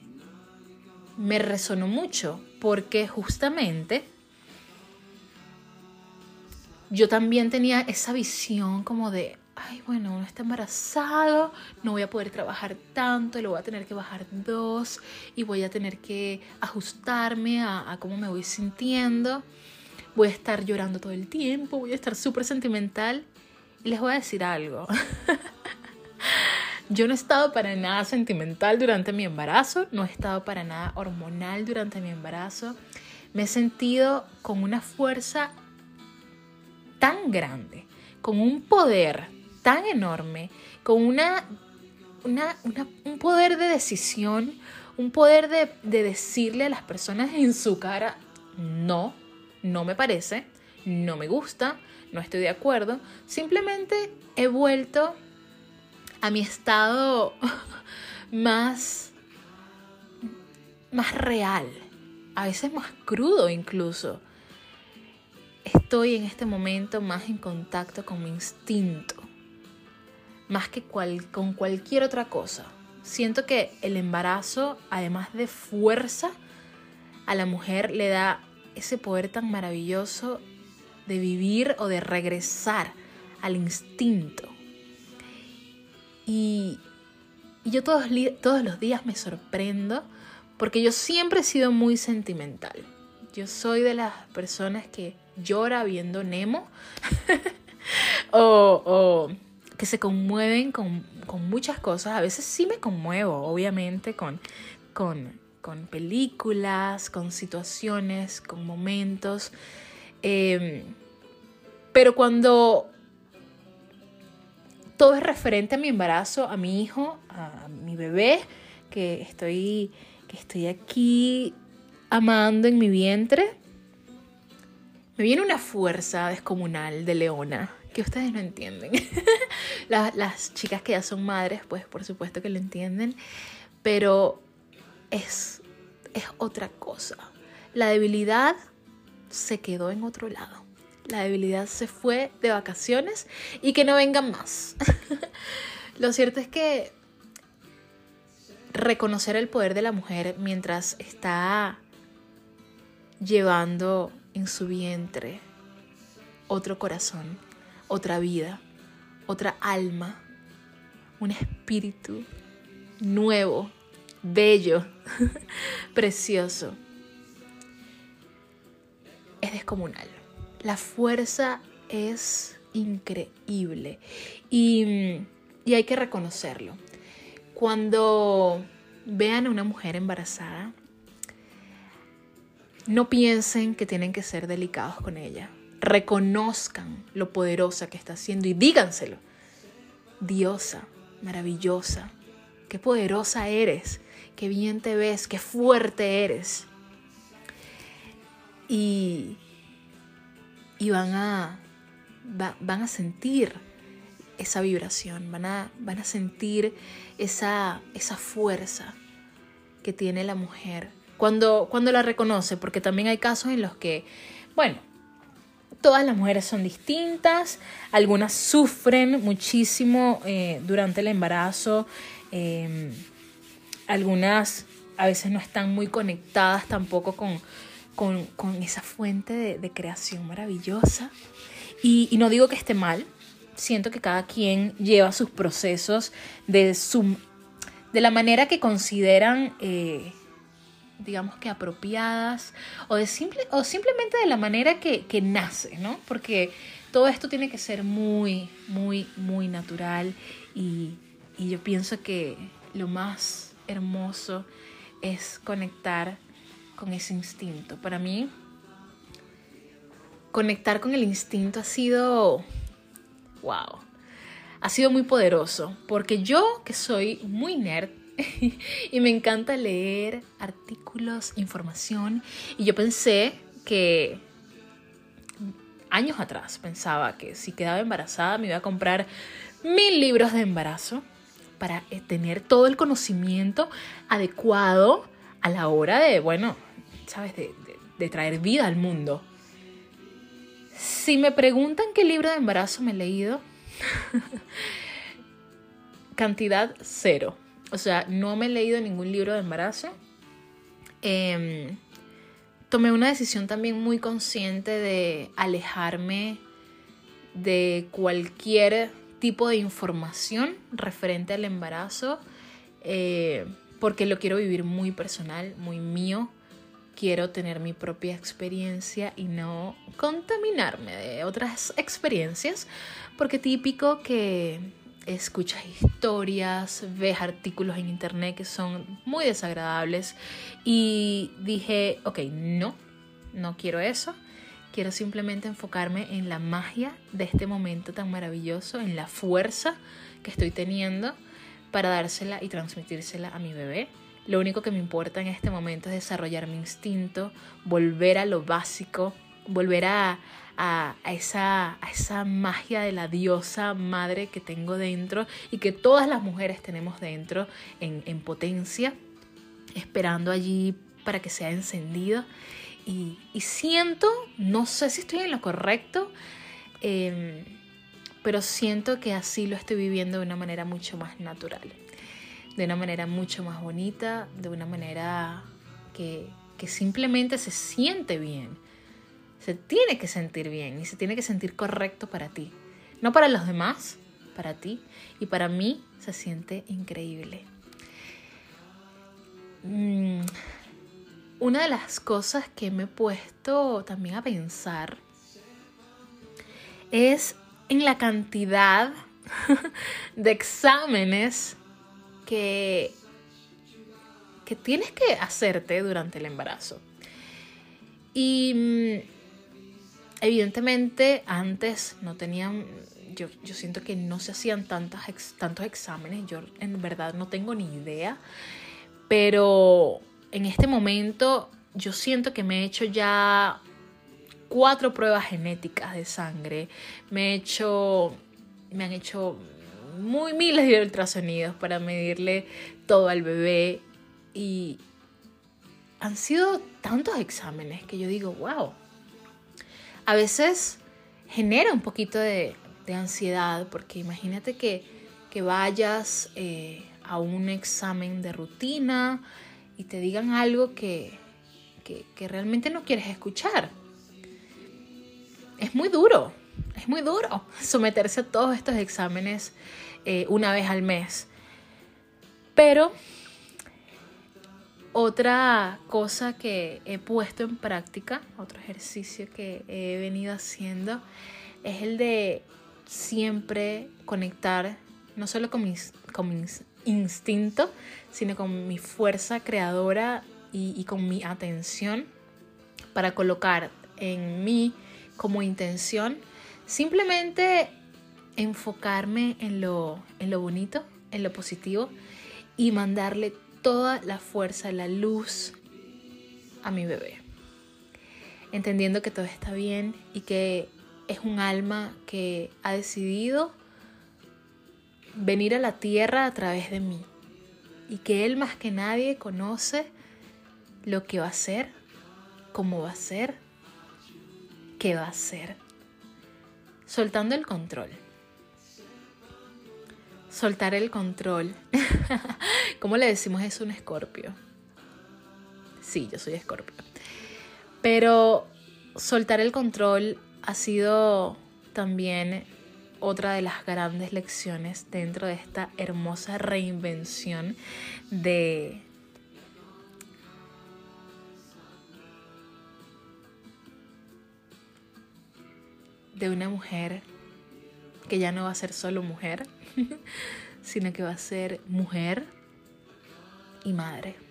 me resonó mucho porque justamente yo también tenía esa visión como de, ay, bueno, uno está embarazado, no voy a poder trabajar tanto, le voy a tener que bajar dos y voy a tener que ajustarme a, cómo me voy sintiendo. Voy a estar llorando todo el tiempo, voy a estar súper sentimental. Y les voy a decir algo. [LAUGHS] Yo no he estado para nada sentimental durante mi embarazo, no he estado para nada hormonal durante mi embarazo. Me he sentido con una fuerza tan grande, con un poder tan enorme, con una, un poder de decisión, un poder de, de decirle a las personas en su cara, no, no me parece, no me gusta, no estoy de acuerdo, simplemente he vuelto a mi estado [LAUGHS] más, más real, a veces más crudo incluso. Estoy en este momento más en contacto con mi instinto, más que con cualquier otra cosa. Siento que el embarazo, además de fuerza, a la mujer le da ese poder tan maravilloso de vivir o de regresar al instinto. Y, yo todos, todos los días me sorprendo porque yo siempre he sido muy sentimental. Yo soy de las personas que llora viendo Nemo [LAUGHS] o, o que se conmueven con, muchas cosas. A veces sí me conmuevo, obviamente, con, con, películas, con situaciones, con momentos. Em, pero cuando todo es referente a mi embarazo, a mi hijo, a mi bebé, que estoy que estoy aquí amando en mi vientre, me viene una fuerza descomunal de leona que ustedes no entienden. [LAUGHS] las, las, chicas que ya son madres, pues por supuesto que lo entienden, pero es, es otra cosa. La debilidad se quedó en otro lado. La debilidad se fue de vacaciones y que no vengan más. [LAUGHS] Lo cierto es que reconocer el poder de la mujer mientras está llevando en su vientre otro corazón, otra vida, otra alma, un espíritu nuevo, bello, [LAUGHS] precioso. Es descomunal. La fuerza es increíble y, y hay que reconocerlo. Cuando vean a una mujer embarazada, no piensen que tienen que ser delicados con ella. Reconozcan lo poderosa que está haciendo y díganselo. Diosa, maravillosa, qué poderosa eres, qué bien te ves, qué fuerte eres. Y, y van, a, van a sentir esa vibración, van a, van a sentir esa, esa fuerza que tiene la mujer cuando, cuando la reconoce, porque también hay casos en los que, bueno, todas las mujeres son distintas, algunas sufren muchísimo eh, durante el embarazo, em, algunas a veces no están muy conectadas tampoco con, con, esa fuente de, creación maravillosa. Y, no digo que esté mal, siento que cada quien lleva sus procesos de, su, de la manera que consideran eh, digamos que apropiadas o, simple, o simplemente de la manera que, que nace, ¿no? Porque todo esto tiene que ser muy, muy, muy natural y, y yo pienso que lo más hermoso es conectar con ese instinto. Para mí, conectar con el instinto ha sido, wow, ha sido muy poderoso, porque yo que soy muy nerd, [LAUGHS] y me encanta leer artículos, información. Y yo pensé que años atrás pensaba que si quedaba embarazada me iba a comprar mil libros de embarazo para eh, tener todo el conocimiento adecuado a la hora de, bueno, sabes, de, traer vida al mundo. Si me preguntan qué libro de embarazo me he leído, [LAUGHS] cantidad cero. O sea, no me he leído ningún libro de embarazo. Em, tomé una decisión también muy consciente de alejarme de cualquier tipo de información referente al embarazo, eh, porque lo quiero vivir muy personal, muy mío. Quiero tener mi propia experiencia y no contaminarme de otras experiencias, porque típico que escuchas historias, ves artículos en internet que son muy desagradables y dije, ok, no, no quiero eso. Quiero simplemente enfocarme en la magia de este momento tan maravilloso, en la fuerza que estoy teniendo para dársela y transmitírsela a mi bebé. Lo único que me importa en este momento es desarrollar mi instinto, volver a lo básico, volver a, a, esa, a esa magia de la diosa madre que tengo dentro y que todas las mujeres tenemos dentro en, en potencia, esperando allí para que sea encendido. Y, siento, no sé si estoy en lo correcto, em, pero siento que así lo estoy viviendo de una manera mucho más natural, de una manera mucho más bonita, de una manera que, que simplemente se siente bien se tiene que sentir bien y se tiene que sentir correcto para ti. No para los demás, para ti. Y para mí se siente increíble. Mm, una de las cosas que me he puesto también a pensar es en la cantidad [LAUGHS] de exámenes que, que tienes que hacerte durante el embarazo. Y mm, Evidentemente antes no tenían, yo, yo siento que no se hacían tantas, tantos exámenes, yo en verdad no tengo ni idea, pero en este momento yo siento que me he hecho ya cuatro pruebas genéticas de sangre. Me me han hecho muy miles de ultrasonidos para medirle todo al bebé y han sido tantos exámenes que yo digo, wow. A veces genera un poquito de, ansiedad porque imagínate que, vayas eh, a un examen de rutina y te digan algo que, que realmente no quieres escuchar es muy duro, es muy duro [LAUGHS] someterse a todos estos exámenes eh, una vez al mes. Pero otra cosa que he puesto en práctica, otro ejercicio que he venido haciendo, es el de siempre conectar no solo con mis, con mis instintos, sino con mi fuerza creadora y, y con mi atención para colocar en mí como intención simplemente enfocarme en lo, en lo bonito, en lo positivo y mandarle toda la fuerza, la luz a mi bebé. Entendiendo que todo está bien y que es un alma que ha decidido venir a la tierra a través de mí y que él más que nadie conoce lo que va a ser, cómo va a ser ¿qué va a hacer? Soltando el control. Soltar el control. [LAUGHS] ¿Cómo le decimos eso a un escorpio? Sí, yo soy escorpio. Pero soltar el control ha sido también otra de las grandes lecciones dentro de esta hermosa reinvención de de una mujer que ya no va a ser solo mujer, [LAUGHS] sino que va a ser mujer y madre.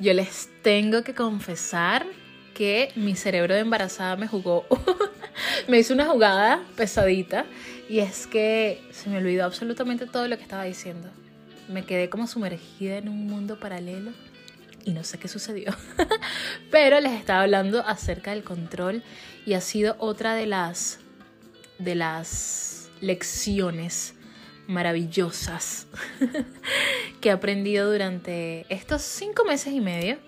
Yo les tengo que confesar que mi cerebro de embarazada me jugó, [LAUGHS] me hizo una jugada pesadita y es que se me olvidó absolutamente todo lo que estaba diciendo. Me quedé como sumergida en un mundo paralelo y no sé qué sucedió. [LAUGHS] Pero les estaba hablando acerca del control y ha sido otra de las de las lecciones maravillosas [LAUGHS] que he aprendido durante estos cinco meses y medio.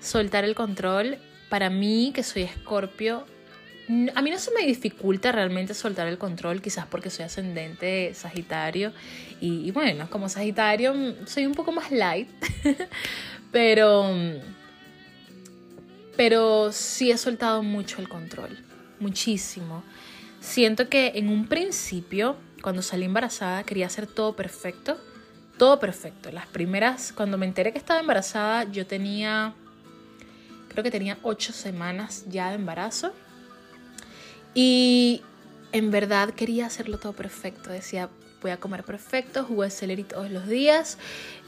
Soltar el control, para mí, que soy escorpio, a mí no se me dificulta realmente soltar el control, quizás porque soy ascendente Sagitario. Y, bueno, como Sagitario mm, soy un poco más light. [LAUGHS] pero, pero sí he soltado mucho el control. Muchísimo. Siento que en un principio, cuando salí embarazada, quería hacer todo perfecto. Todo perfecto. Las primeras, cuando me enteré que estaba embarazada, yo tenía, creo que tenía ocho semanas ya de embarazo y en verdad quería hacerlo todo perfecto. Decía, voy a comer perfecto, jugo de celery todos los días,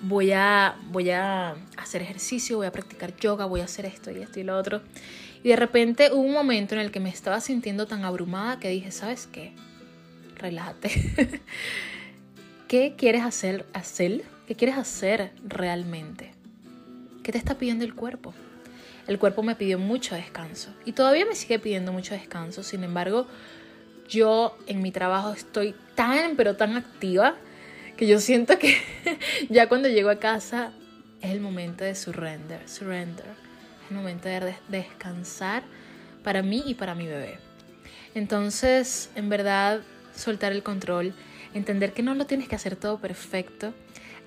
voy a, voy a hacer ejercicio, voy a practicar yoga, voy a hacer esto y esto y lo otro. Y de repente hubo un momento en el que me estaba sintiendo tan abrumada que dije, ¿sabes qué? Relájate. [LAUGHS] ¿Qué quieres hacer, hacer? ¿Qué quieres hacer realmente? ¿Qué te está pidiendo el cuerpo? el cuerpo me pidió mucho descanso y todavía me sigue pidiendo mucho descanso. Sin embargo, yo en mi trabajo estoy tan, pero tan activa que yo siento que [LAUGHS] ya cuando llego a casa es el momento de surrender, surrender. Es el momento de descansar para mí y para mi bebé. Entonces, en verdad, soltar el control, entender que no lo tienes que hacer todo perfecto,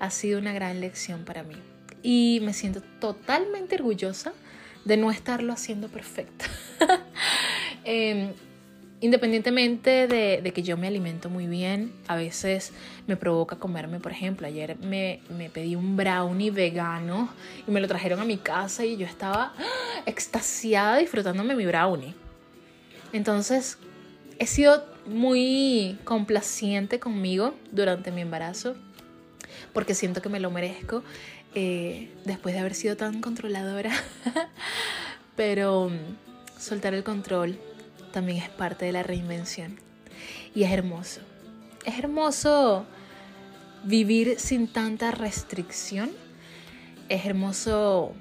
ha sido una gran lección para mí. Y me siento totalmente orgullosa de no estarlo haciendo perfecto. [LAUGHS] Em, independientemente de, que yo me alimento muy bien, a veces me provoca comerme, por ejemplo, ayer me, me, pedí un brownie vegano y me lo trajeron a mi casa y yo estaba extasiada disfrutándome mi brownie. Entonces, he sido muy complaciente conmigo durante mi embarazo porque siento que me lo merezco eh, después de haber sido tan controladora. [LAUGHS] Pero mm, soltar el control también es parte de la reinvención. Y es hermoso. Es hermoso vivir sin tanta restricción. Es hermoso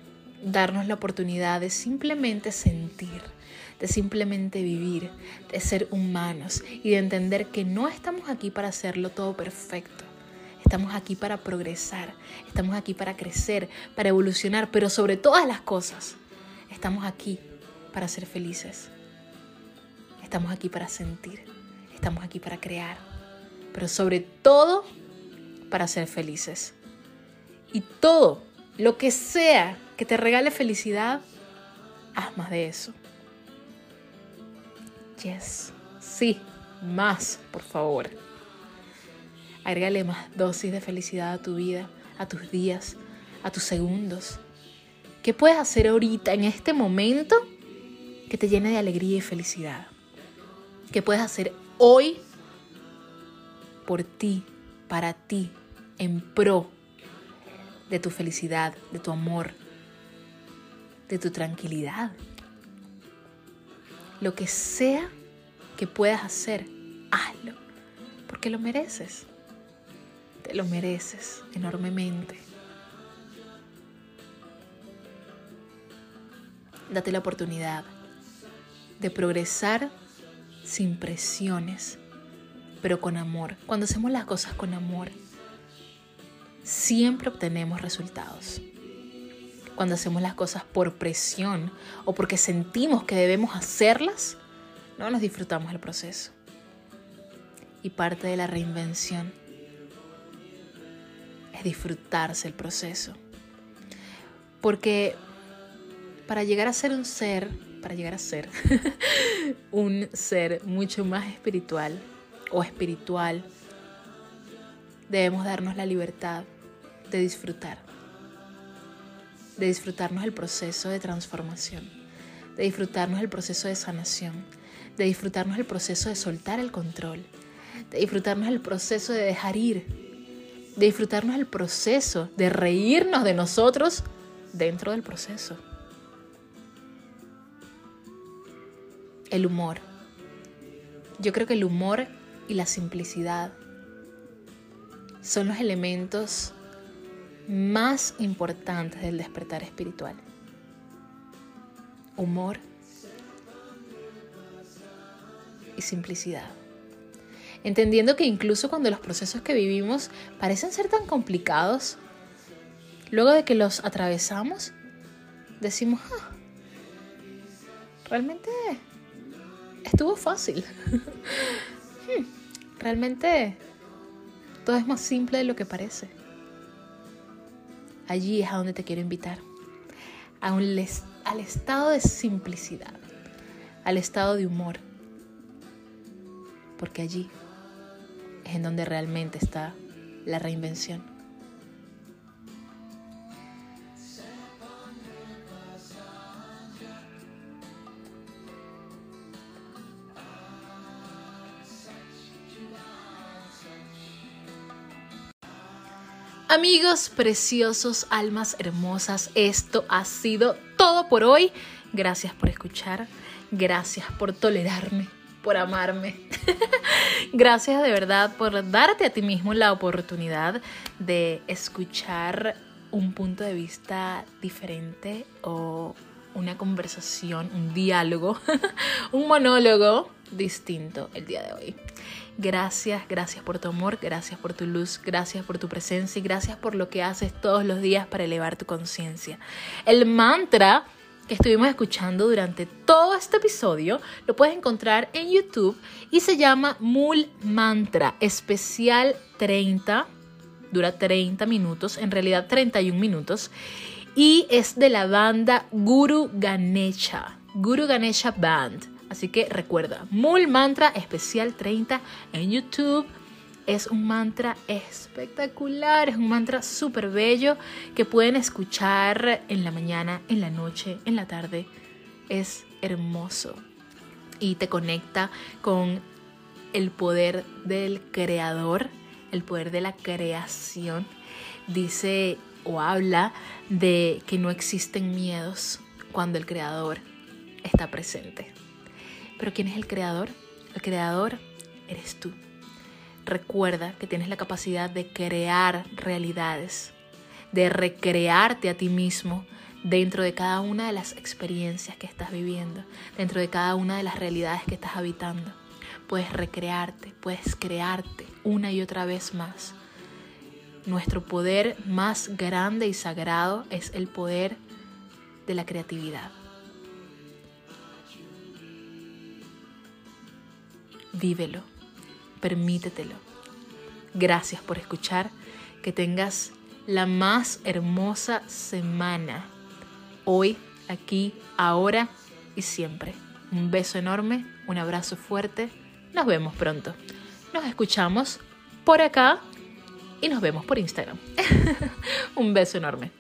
darnos la oportunidad de simplemente sentir, de simplemente vivir, de ser humanos y de entender que no estamos aquí para hacerlo todo perfecto. Estamos aquí para progresar, estamos aquí para crecer, para evolucionar, pero sobre todas las cosas, estamos aquí para ser felices. Estamos aquí para sentir, estamos aquí para crear, pero sobre todo para ser felices. Y todo lo que sea que te regale felicidad, haz más de eso. Yes, sí, más, por favor. Agrégale más dosis de felicidad a tu vida, a tus días, a tus segundos. ¿Qué puedes hacer ahorita, en este momento, que te llene de alegría y felicidad? ¿Qué puedes hacer hoy por ti, para ti, en pro de tu felicidad, de tu amor, de tu tranquilidad? Lo que sea que puedas hacer, hazlo, porque lo mereces. Te lo mereces enormemente. Date la oportunidad de progresar sin presiones, pero con amor. Cuando hacemos las cosas con amor, siempre obtenemos resultados. Cuando hacemos las cosas por presión o porque sentimos que debemos hacerlas, no nos disfrutamos el proceso. Y parte de la reinvención disfrutarse el proceso. Porque para llegar a ser un ser, para llegar a ser [LAUGHS] un ser mucho más espiritual o espiritual, debemos darnos la libertad de disfrutar, de disfrutarnos el proceso de transformación, de disfrutarnos el proceso de sanación, de disfrutarnos el proceso de soltar el control, de disfrutarnos el proceso de dejar ir de disfrutarnos el proceso, de reírnos de nosotros dentro del proceso. El humor. Yo creo que el humor y la simplicidad son los elementos más importantes del despertar espiritual. Humor y simplicidad entendiendo que incluso cuando los procesos que vivimos parecen ser tan complicados, luego de que los atravesamos, decimos, ah, realmente estuvo fácil. [LAUGHS] Hmm, realmente todo es más simple de lo que parece. Allí es a donde te quiero invitar, a un, al estado de simplicidad, al estado de humor, porque allí es en donde realmente está la reinvención. Amigos preciosos, almas hermosas, esto ha sido todo por hoy. Gracias por escuchar, gracias por tolerarme por amarme. [LAUGHS] Gracias de verdad por darte a ti mismo la oportunidad de escuchar un punto de vista diferente o una conversación, un diálogo, [LAUGHS] un monólogo distinto el día de hoy. Gracias, gracias por tu amor, gracias por tu luz, gracias por tu presencia y gracias por lo que haces todos los días para elevar tu conciencia. El mantra que estuvimos escuchando durante todo este episodio lo puedes encontrar en YouTube y se llama Mul Mantra Especial 30. Dura 30 minutos, en realidad 31 minutos. Y es de la banda Guru Ganesha. Guru Ganesha Band. Así que recuerda, Mul Mantra Especial 30 en YouTube es un mantra espectacular, es un mantra súper bello que pueden escuchar en la mañana, en la noche, en la tarde. Es hermoso y te conecta con el poder del creador, el poder de la creación. Dice o habla de que no existen miedos cuando el creador está presente. Pero ¿quién es el creador? El creador eres tú. Recuerda que tienes la capacidad de crear realidades, de recrearte a ti mismo dentro de cada una de las experiencias que estás viviendo, dentro de cada una de las realidades que estás habitando. Puedes recrearte, puedes crearte una y otra vez más. Nuestro poder más grande y sagrado es el poder de la creatividad. Vívelo, permítetelo. Gracias por escuchar. Que tengas la más hermosa semana. Hoy, aquí, ahora y siempre. Un beso enorme, un abrazo fuerte. Nos vemos pronto. Nos escuchamos por acá y nos vemos por Instagram. [LAUGHS] un beso enorme.